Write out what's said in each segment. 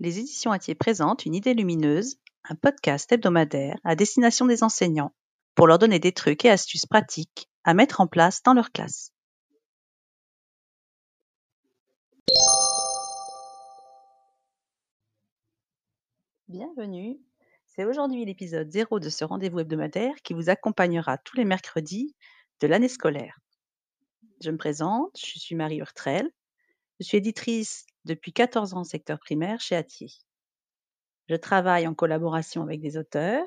les éditions Atier présentent Une idée lumineuse, un podcast hebdomadaire à destination des enseignants pour leur donner des trucs et astuces pratiques à mettre en place dans leur classe. Bienvenue, c'est aujourd'hui l'épisode 0 de ce rendez-vous hebdomadaire qui vous accompagnera tous les mercredis de l'année scolaire. Je me présente, je suis Marie Urtrel, je suis éditrice depuis 14 ans secteur primaire chez Atier. Je travaille en collaboration avec des auteurs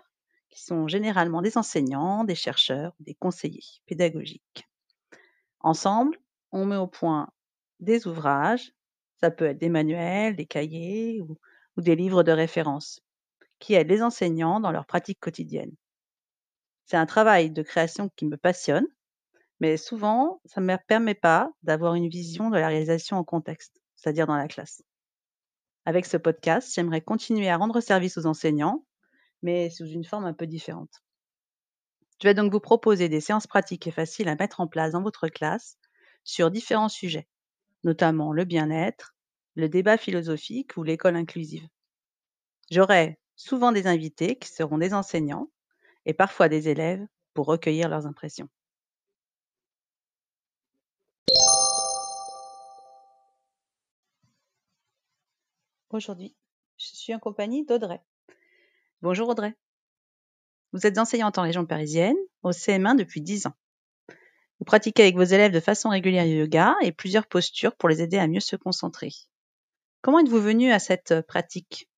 qui sont généralement des enseignants, des chercheurs, des conseillers pédagogiques. Ensemble, on met au point des ouvrages, ça peut être des manuels, des cahiers ou, ou des livres de référence, qui aident les enseignants dans leur pratique quotidienne. C'est un travail de création qui me passionne, mais souvent, ça ne me permet pas d'avoir une vision de la réalisation en contexte, c'est-à-dire dans la classe. Avec ce podcast, j'aimerais continuer à rendre service aux enseignants, mais sous une forme un peu différente. Je vais donc vous proposer des séances pratiques et faciles à mettre en place dans votre classe sur différents sujets, notamment le bien-être, le débat philosophique ou l'école inclusive. J'aurai souvent des invités qui seront des enseignants et parfois des élèves pour recueillir leurs impressions. Aujourd'hui, je suis en compagnie d'Audrey. Bonjour Audrey. Vous êtes enseignante en région parisienne, au CM1 depuis 10 ans. Vous pratiquez avec vos élèves de façon régulière le yoga et plusieurs postures pour les aider à mieux se concentrer. Comment êtes-vous venue à cette pratique?